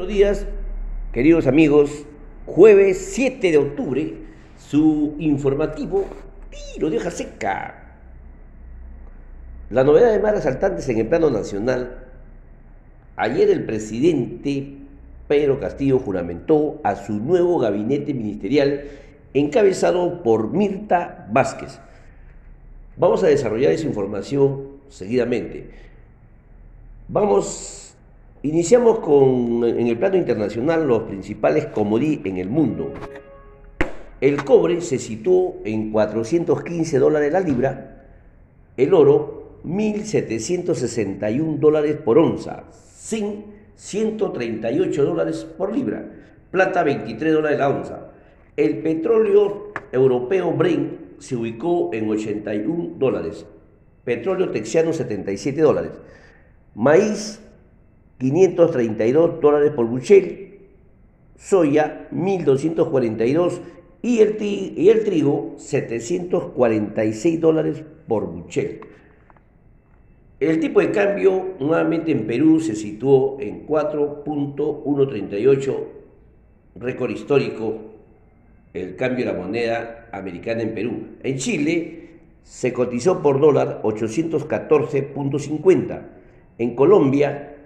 Buenos días, queridos amigos. Jueves 7 de octubre, su informativo Tiro de hoja seca. La novedad de más resaltantes en el plano nacional. Ayer el presidente Pedro Castillo juramentó a su nuevo gabinete ministerial encabezado por Mirta Vázquez. Vamos a desarrollar esa información seguidamente. Vamos, iniciamos con, en el plano internacional, los principales comodí en el mundo. El cobre se situó en 415 dólares la libra, el oro 1.761 dólares por onza, zinc 138 dólares por libra, plata 23 dólares la onza. El petróleo europeo Brent se ubicó en 81 dólares. Petróleo texano 77 dólares. Maíz 532 dólares por buchel. Soya 1242 y el, y el trigo 746 dólares por buchel. El tipo de cambio nuevamente en Perú se situó en 4.138, récord histórico el cambio de la moneda americana en Perú. En Chile se cotizó por dólar 814.50. En Colombia,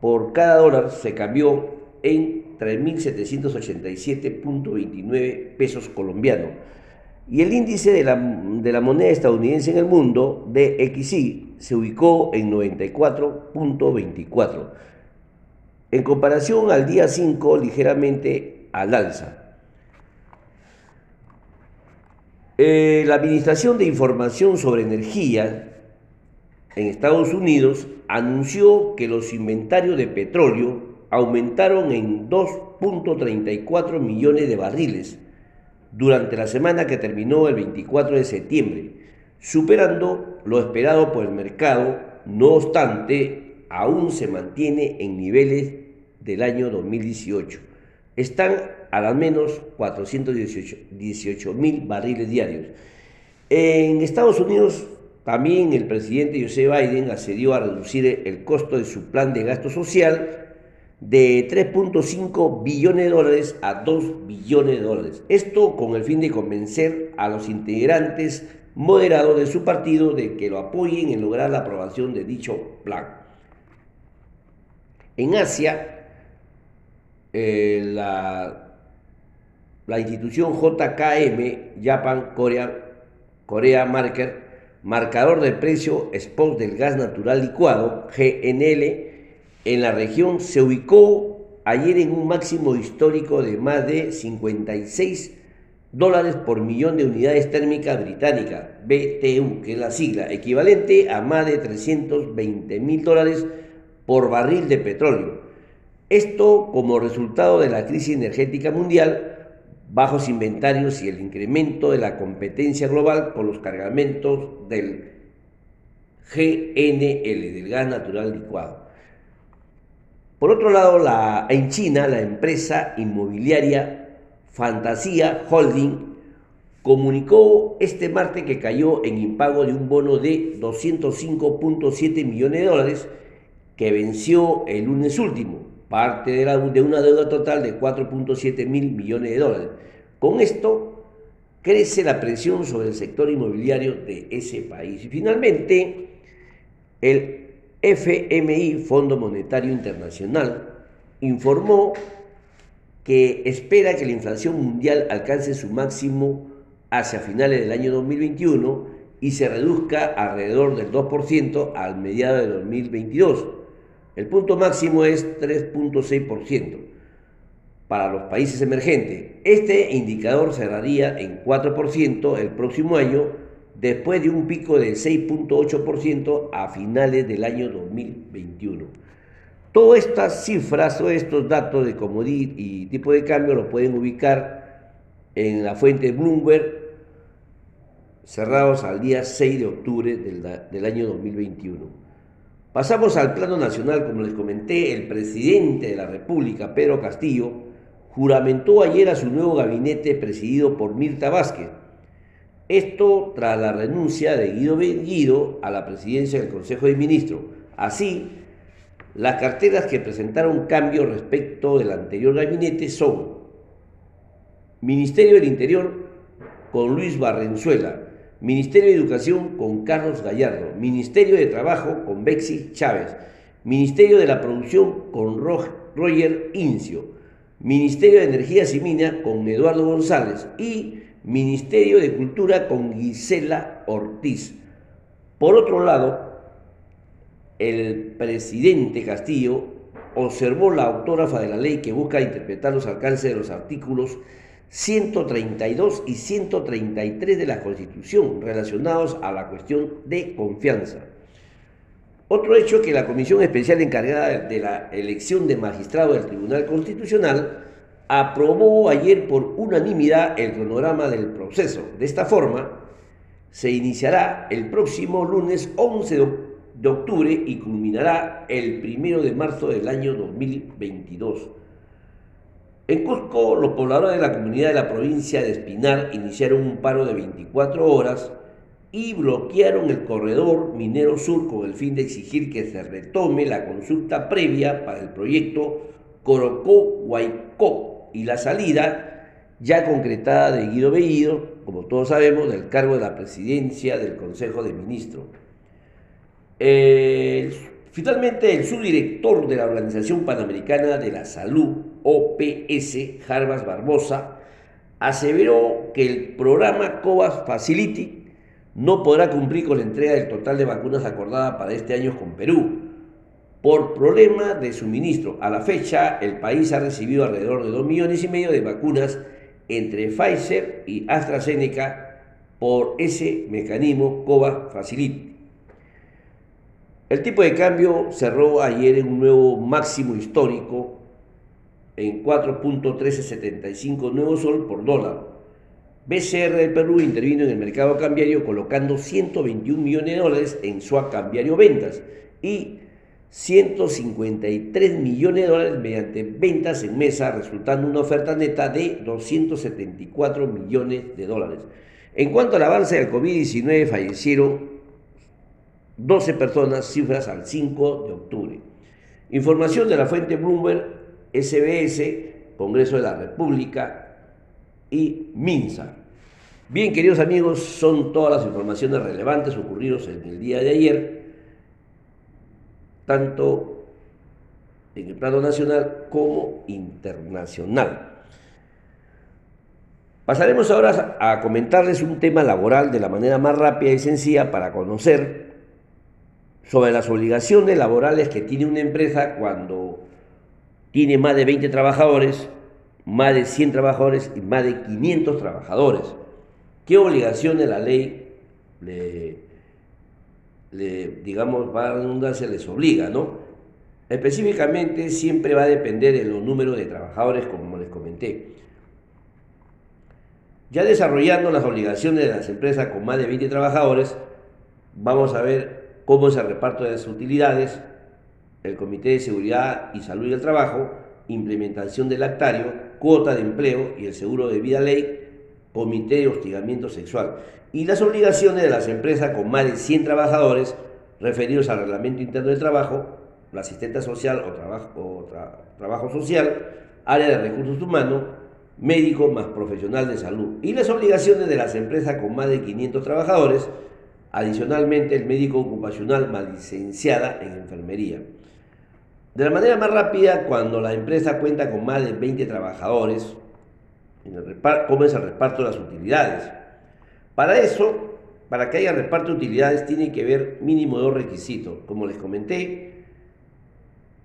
por cada dólar se cambió en 3.787.29 pesos colombianos. Y el índice de la, de la, moneda estadounidense en el mundo, DXY, se ubicó en 94.24. En comparación al día 5, ligeramente al alza. Eh, la Administración de Información sobre Energía en Estados Unidos anunció que los inventarios de petróleo aumentaron en 2.34 millones de barriles durante la semana que terminó el 24 de septiembre, superando lo esperado por el mercado, no obstante, aún se mantiene en niveles del año 2018 están al menos 418 mil barriles diarios. En Estados Unidos también el presidente José Biden accedió a reducir el costo de su plan de gasto social de 3.5 billones de dólares a 2 billones de dólares. Esto con el fin de convencer a los integrantes moderados de su partido de que lo apoyen en lograr la aprobación de dicho plan. En Asia, eh, la, institución JKM, Japan Korea, Korea Marker, marcador de precio spot del gas natural licuado, GNL, en la región se ubicó ayer en un máximo histórico de más de 56 dólares por millón de unidades térmicas británicas, BTU, que es la sigla, equivalente a más de 320 mil dólares por barril de petróleo. Esto como resultado de la crisis energética mundial, bajos inventarios y el incremento de la competencia global por los cargamentos del GNL, del gas natural licuado. Por otro lado, la, en China, la empresa inmobiliaria Fantasía Holding comunicó este martes que cayó en impago de un bono de 205.7 millones de dólares que venció el lunes último parte de, una deuda total de 4.7 mil millones de dólares. Con esto crece la presión sobre el sector inmobiliario de ese país. Y finalmente, el FMI, Fondo Monetario Internacional, informó que espera que la inflación mundial alcance su máximo hacia finales del año 2021 y se reduzca alrededor del 2% al mediado de 2022 el punto máximo es 3.6% para los países emergentes. Este indicador cerraría en 4% el próximo año, después de un pico de 6.8% a finales del año 2021. Todas estas cifras, todos estos datos de comodidad y tipo de cambio los pueden ubicar en la fuente Bloomberg cerrados al día 6 de octubre del, del año 2021. Pasamos al plano nacional, como les comenté, el presidente de la República, Pedro Castillo, juramentó ayer a su nuevo gabinete presidido por Mirta Vázquez. Esto tras la renuncia de Guido Guido a la presidencia del Consejo de Ministros. Así, Las carteras que presentaron cambio respecto del anterior gabinete son Ministerio del Interior con Luis Barrenzuela, Ministerio de Educación con Carlos Gallardo, Ministerio de Trabajo con Bexi Chávez, Ministerio de la Producción con Roger Incio, Ministerio de Energías y Minas con Eduardo González. Y Ministerio de Cultura con Gisela Ortiz. Por otro lado, el presidente Castillo observó la autógrafa de la ley que busca interpretar los alcances de los artículos 132 y 133 de la Constitución relacionados a la cuestión de confianza. Otro hecho que la Comisión Especial encargada de la elección de magistrado del Tribunal Constitucional aprobó ayer por unanimidad el cronograma del proceso. De esta forma, se iniciará el próximo lunes 11 de octubre y culminará el 1 de marzo del año 2022. En Cusco, los pobladores de la comunidad de la provincia de Espinar iniciaron un paro de 24 horas y bloquearon el corredor minero sur con el fin de exigir que se retome la consulta previa para el proyecto Corocó-Huaycó y la salida ya concretada de Guido Bellido, como todos sabemos, del cargo de la presidencia del Consejo de Ministros. Finalmente, el subdirector de la Organización Panamericana de la Salud, OPS, Jarbas Barbosa, aseveró que el programa COVAS Facility no podrá cumplir con la entrega del total de vacunas acordada para este año con Perú. Por problema de suministro, a la fecha el país ha recibido alrededor de 2 millones y medio de vacunas entre Pfizer y AstraZeneca por ese mecanismo COVAX Facility. El tipo de cambio cerró ayer en un nuevo máximo histórico en 4.1375 nuevo sol por dólar BCR del Perú intervino en el mercado cambiario colocando 121 millones de dólares en su cambiario ventas y 153 millones de dólares mediante ventas en mesa, resultando una oferta neta de 274 millones de dólares. En cuanto al avance del COVID-19, fallecieron 12 personas, cifras al 5 de octubre. Información de la fuente Bloomberg, SBS, Congreso de la República, y Minsa. Bien, queridos amigos, son todas las informaciones relevantes ocurridos en el día de ayer, tanto en el plano nacional como internacional. Pasaremos ahora a comentarles un tema laboral de la manera más rápida y sencilla para conocer sobre las obligaciones laborales que tiene una empresa cuando tiene más de 20 trabajadores más de 100 trabajadores y más de 500 trabajadores. ¿Qué obligaciones la ley le, digamos, va a redundancia, les obliga, no? Específicamente siempre va a depender de los números de trabajadores, como les comenté. Ya desarrollando las obligaciones de las empresas con más de 20 trabajadores, vamos a ver cómo es el reparto de las utilidades, el Comité de Seguridad y Salud del Trabajo, implementación del actario, cuota de empleo y el seguro de vida ley, comité de hostigamiento sexual y las obligaciones de las empresas con más de 100 trabajadores referidos al reglamento interno del trabajo, la asistente social o trabajo, trabajo social, área de recursos humanos, médico más profesional de salud y las obligaciones de las empresas con más de 500 trabajadores, adicionalmente el médico ocupacional más licenciada en enfermería. De la manera más rápida, cuando la empresa cuenta con más de 20 trabajadores, ¿cómo es el reparto de las utilidades? Para eso, para que haya reparto de utilidades, tiene que haber mínimo dos requisitos. Como les comenté,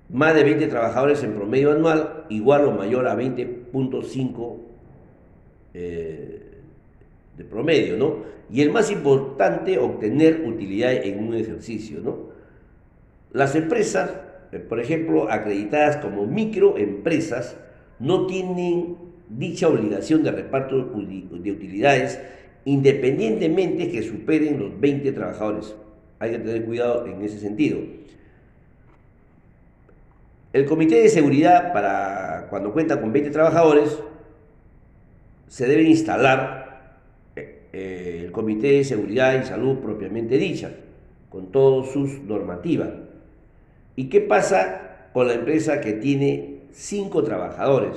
más de 20 trabajadores en promedio anual, igual o mayor a 20.5 eh, de promedio, ¿no? Y el más importante, obtener utilidad en un ejercicio, ¿no? Las empresas eh, por ejemplo, acreditadas como microempresas, no tienen dicha obligación de reparto de utilidades independientemente que superen los 20 trabajadores. Hay que tener cuidado en ese sentido. El comité de seguridad, para cuando cuenta con 20 trabajadores, se debe instalar eh, el comité de seguridad y salud propiamente dicha, con todas sus normativas ¿Y qué pasa con la empresa que tiene 5 trabajadores?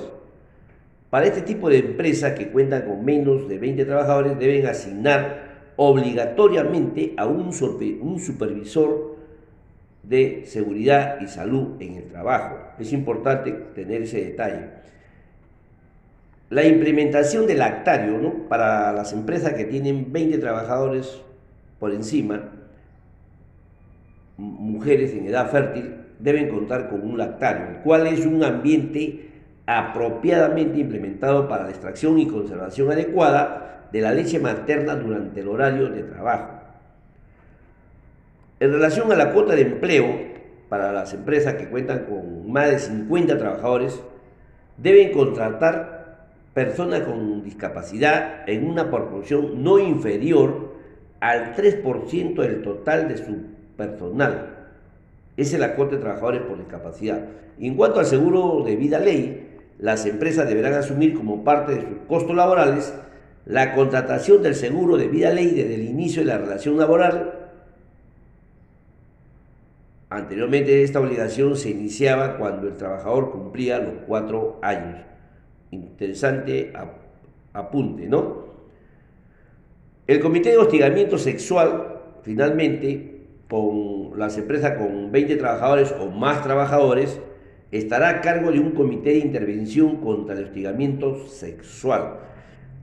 Para este tipo de empresa que cuenta con menos de 20 trabajadores deben asignar obligatoriamente a un, un supervisor de seguridad y salud en el trabajo. Es importante tener ese detalle. La implementación del actario ¿no? para las empresas que tienen 20 trabajadores por encima, mujeres en edad fértil, deben contar con un lactario, el cual es un ambiente apropiadamente implementado para la extracción y conservación adecuada de la leche materna durante el horario de trabajo. En relación a la cuota de empleo para las empresas que cuentan con más de 50 trabajadores, deben contratar personas con discapacidad en una proporción no inferior al 3% del total de su personal. Esa es la cuota de trabajadores por discapacidad. en cuanto al seguro de vida ley, las empresas deberán asumir como parte de sus costos laborales la contratación del seguro de vida ley desde el inicio de la relación laboral. Anteriormente esta obligación se iniciaba cuando el trabajador cumplía los cuatro años. Interesante apunte, ¿no? El Comité de Hostigamiento Sexual, finalmente, con las empresas con 20 trabajadores o más trabajadores, estará a cargo de un comité de intervención contra el hostigamiento sexual.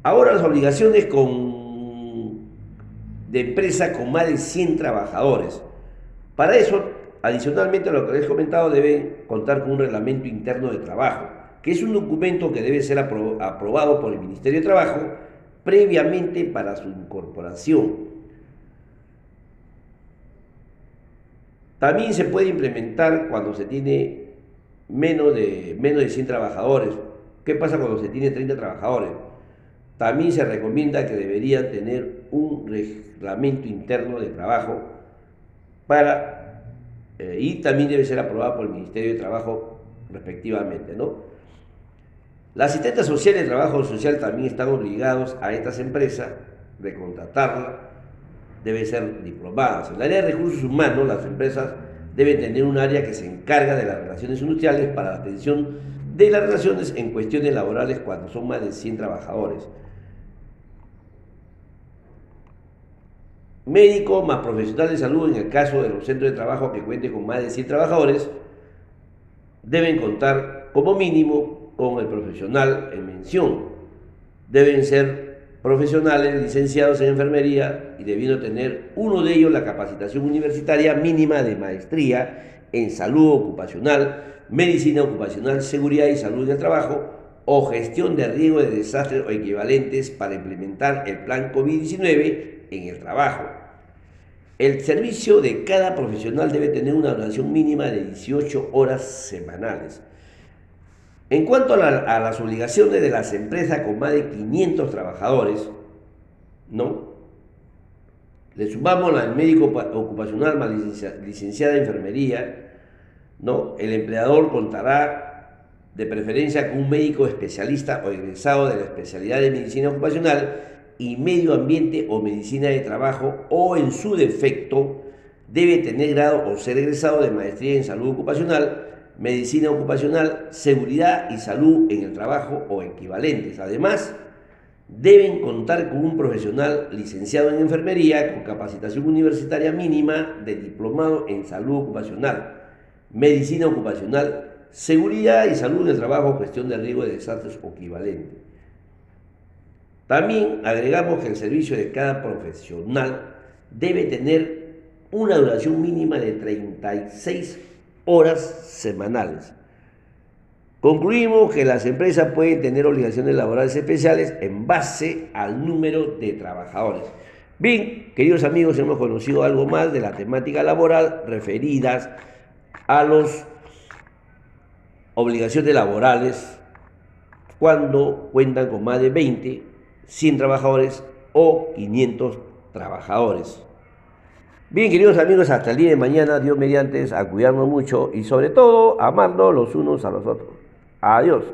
Ahora las obligaciones con, de empresa con más de 100 trabajadores. Para eso, adicionalmente a lo que les he comentado, deben contar con un reglamento interno de trabajo, que es un documento que debe ser aprobado por el Ministerio de Trabajo previamente para su incorporación. También se puede implementar cuando se tiene menos de, menos de 100 trabajadores. ¿Qué pasa cuando se tiene 30 trabajadores? También se recomienda que deberían tener un reglamento interno de trabajo para, eh, y también debe ser aprobado por el Ministerio de Trabajo respectivamente, ¿no? Las asistentes sociales de trabajo social también están obligados a estas empresas de contratarla, debe ser diplomadas. En el área de recursos humanos, las empresas deben tener un área que se encarga de las relaciones industriales para la atención de las relaciones en cuestiones laborales cuando son más de 100 trabajadores. Médico más profesional de salud en el caso de los centros de trabajo que cuenten con más de 100 trabajadores deben contar como mínimo con el profesional en mención. Deben ser profesionales licenciados en enfermería y debiendo tener uno de ellos la capacitación universitaria mínima de maestría en salud ocupacional, medicina ocupacional, seguridad y salud en el trabajo o gestión de riesgo de desastres o equivalentes para implementar el plan COVID-19 en el trabajo. El servicio de cada profesional debe tener una duración mínima de 18 horas semanales. En cuanto a, las obligaciones de las empresas con más de 500 trabajadores, ¿no? Le sumamos al médico ocupacional más licenciada en enfermería, ¿no? El empleador contará de preferencia con un médico especialista o egresado de la especialidad de medicina ocupacional y medio ambiente o medicina de trabajo o en su defecto debe tener grado o ser egresado de maestría en salud ocupacional medicina ocupacional, seguridad y salud en el trabajo o equivalentes. Además, deben contar con un profesional licenciado en enfermería con capacitación universitaria mínima de diplomado en salud ocupacional, medicina ocupacional, seguridad y salud en el trabajo, cuestión de riesgo de desastres o equivalente. También agregamos que el servicio de cada profesional debe tener una duración mínima de 36 horas semanales. Concluimos que las empresas pueden tener obligaciones laborales especiales en base al número de trabajadores. Bien, queridos amigos, hemos conocido algo más de la temática laboral referidas a las obligaciones laborales cuando cuentan con más de 20, 100 trabajadores o 500 trabajadores. Bien, queridos amigos, hasta el día de mañana, Dios mediante, a cuidarnos mucho y sobre todo amarnos los unos a los otros. Adiós.